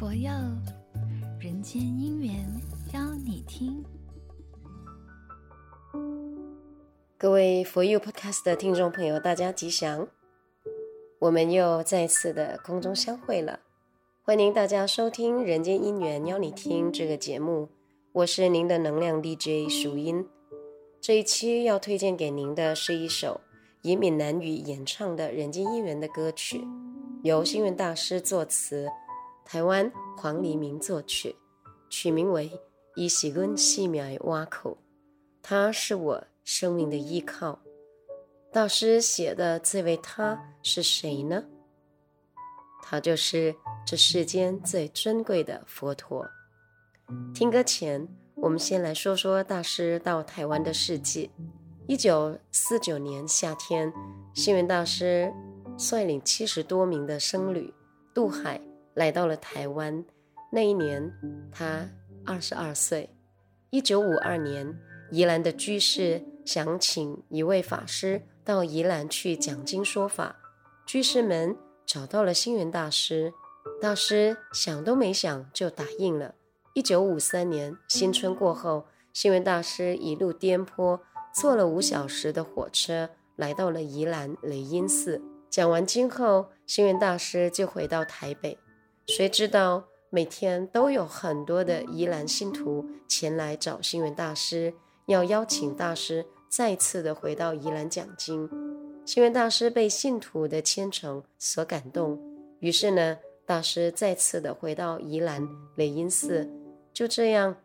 佛佑人间姻缘邀你听。各位佛佑 Podcast 的听众朋友，大家吉祥！我们又再次的空中相会了，欢迎大家收听《人间姻缘邀你听》这个节目。我是您的能量 DJ 淑音。这一期要推荐给您的是一首以闽南语演唱的《人间姻缘》的歌曲，由星云大师作词，台湾黄黎明作曲，取名为《伊是阮生命的碗口》，他是我生命的依靠。大师写的这位他是谁呢？他就是这世间最尊贵的佛陀。听歌前，我们先来说说大师到台湾的事迹。一九四九年夏天，星云大师率领七十多名的僧侣渡海。来到了台湾，那一年他二十二岁。一九五二年，宜兰的居士想请一位法师到宜兰去讲经说法，居士们找到了星云大师，大师想都没想就答应了。一九五三年新春过后，星云大师一路颠簸，坐了五小时的火车来到了宜兰雷音寺，讲完经后，星云大师就回到台北。谁知道每天都有很多的宜兰信徒前来找星云大师，要邀请大师再次的回到宜兰讲经。星云大师被信徒的虔诚所感动，于是呢，大师再次的回到宜兰雷音寺，就这样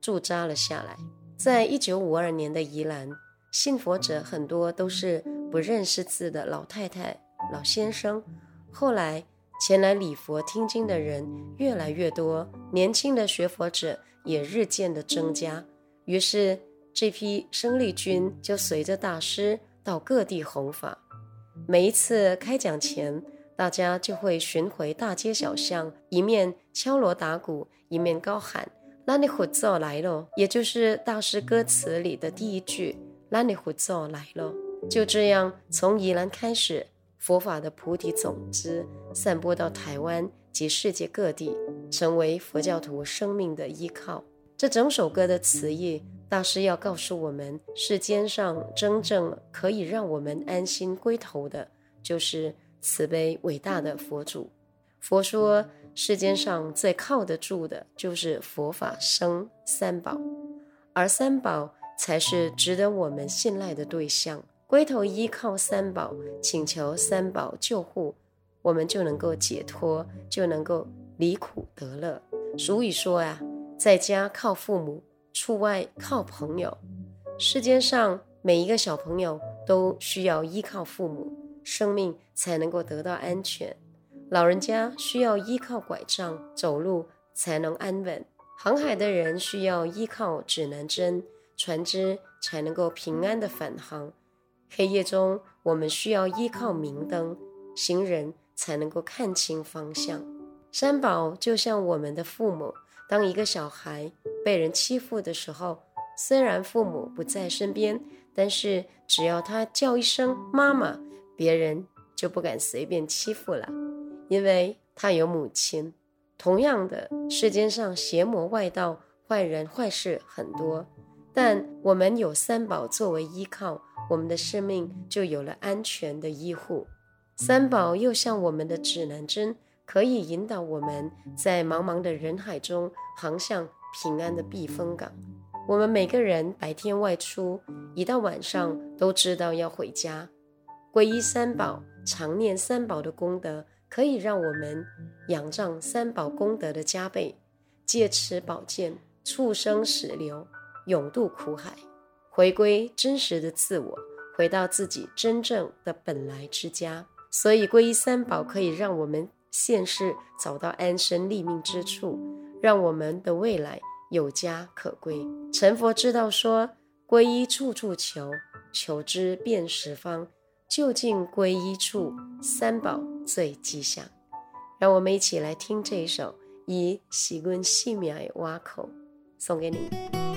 驻扎了下来。在一九五二年的宜兰，信佛者很多都是不认识字的老太太、老先生，后来。前来礼佛听经的人越来越多，年轻的学佛者也日渐的增加。于是，这批生力军就随着大师到各地弘法。每一次开讲前，大家就会巡回大街小巷，一面敲锣打鼓，一面高喊“咱的佛祖来了”，也就是大师歌词里的第一句“咱的佛祖来了”。就这样，从宜兰开始。佛法的菩提种子散播到台湾及世界各地，成为佛教徒生命的依靠。这整首歌的词意，大师要告诉我们：世间上真正可以让我们安心归头的，就是慈悲伟大的佛祖。佛说，世间上最靠得住的，就是佛法僧三宝，而三宝才是值得我们信赖的对象。归头依靠三宝，请求三宝救护，我们就能够解脱，就能够离苦得乐。俗语说呀，在家靠父母，出外靠朋友。世间上每一个小朋友都需要依靠父母，生命才能够得到安全。老人家需要依靠拐杖走路才能安稳。航海的人需要依靠指南针，船只才能够平安的返航。黑夜中，我们需要依靠明灯，行人才能够看清方向。三宝就像我们的父母。当一个小孩被人欺负的时候，虽然父母不在身边，但是只要他叫一声“妈妈”，别人就不敢随便欺负了，因为他有母亲。同样的，世间上邪魔外道、坏人坏事很多，但我们有三宝作为依靠。我们的生命就有了安全的依护，三宝又像我们的指南针，可以引导我们在茫茫的人海中航向平安的避风港。我们每个人白天外出，一到晚上都知道要回家。皈依三宝，常念三宝的功德，可以让我们仰仗三宝功德的加倍，借此宝剑，畜生死流，永渡苦海。回归真实的自我，回到自己真正的本来之家。所以，皈依三宝可以让我们现世找到安身立命之处，让我们的未来有家可归。成佛之道说：皈依处处求，求之遍十方。究竟皈依处，三宝最吉祥。让我们一起来听这一首《伊是阮生命的碗口》，送给你。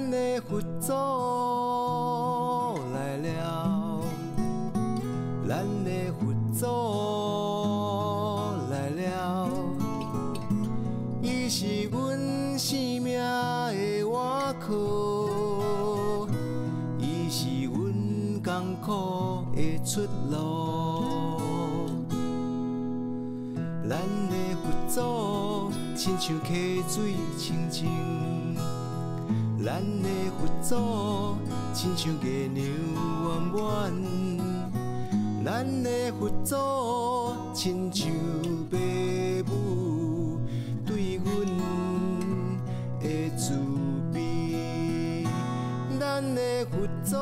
咱的佛祖来了，咱的佛祖来了，伊是阮生命的依靠，伊是阮艰苦的出路。咱的佛祖亲像溪水清清。咱的佛祖，亲像月亮弯弯；咱的佛祖，亲像父母对阮的慈悲。咱的佛祖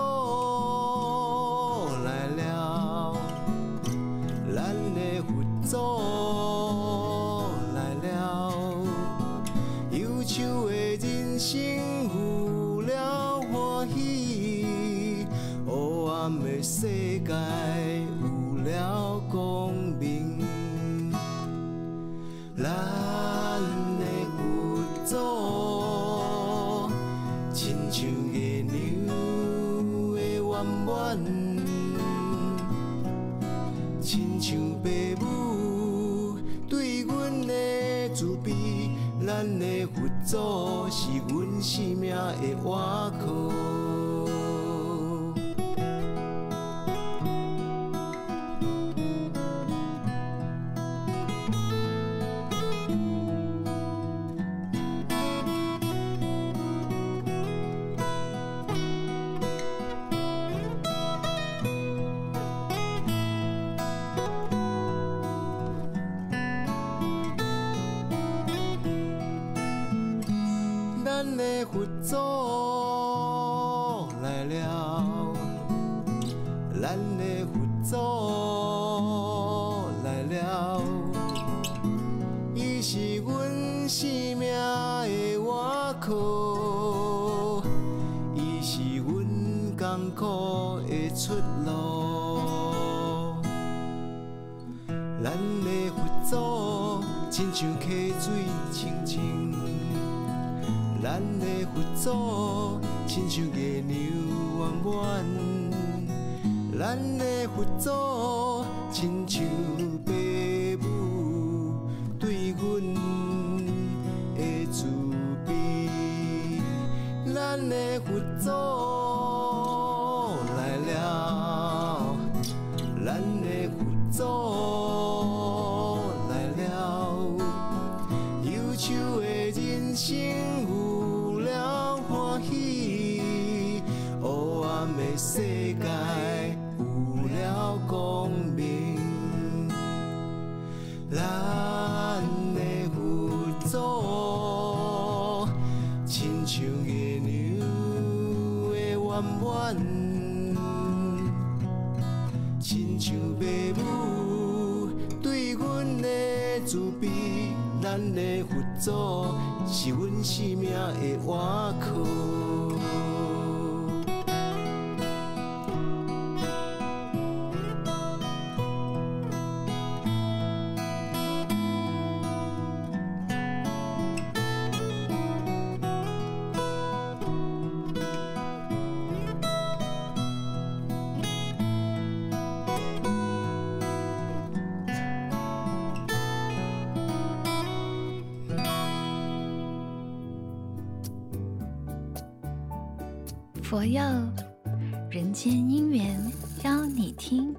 世界有了光明，咱的佛祖亲像月亮的圆圆，亲像父母对阮的慈悲，咱的佛祖是阮生命的依靠。佛祖来了，咱的佛祖来了，伊是阮生命的依靠，伊是阮艰苦的出路。咱的佛祖亲像溪水清清。咱的佛祖亲像月亮弯弯，咱的佛祖亲像爸母对阮的慈悲，咱的佛祖世界有了光明，咱的佛祖亲像月亮的圆圆，亲像爸母对阮的慈悲，咱的佛祖是阮生命的依靠。佛佑人间姻缘邀你听。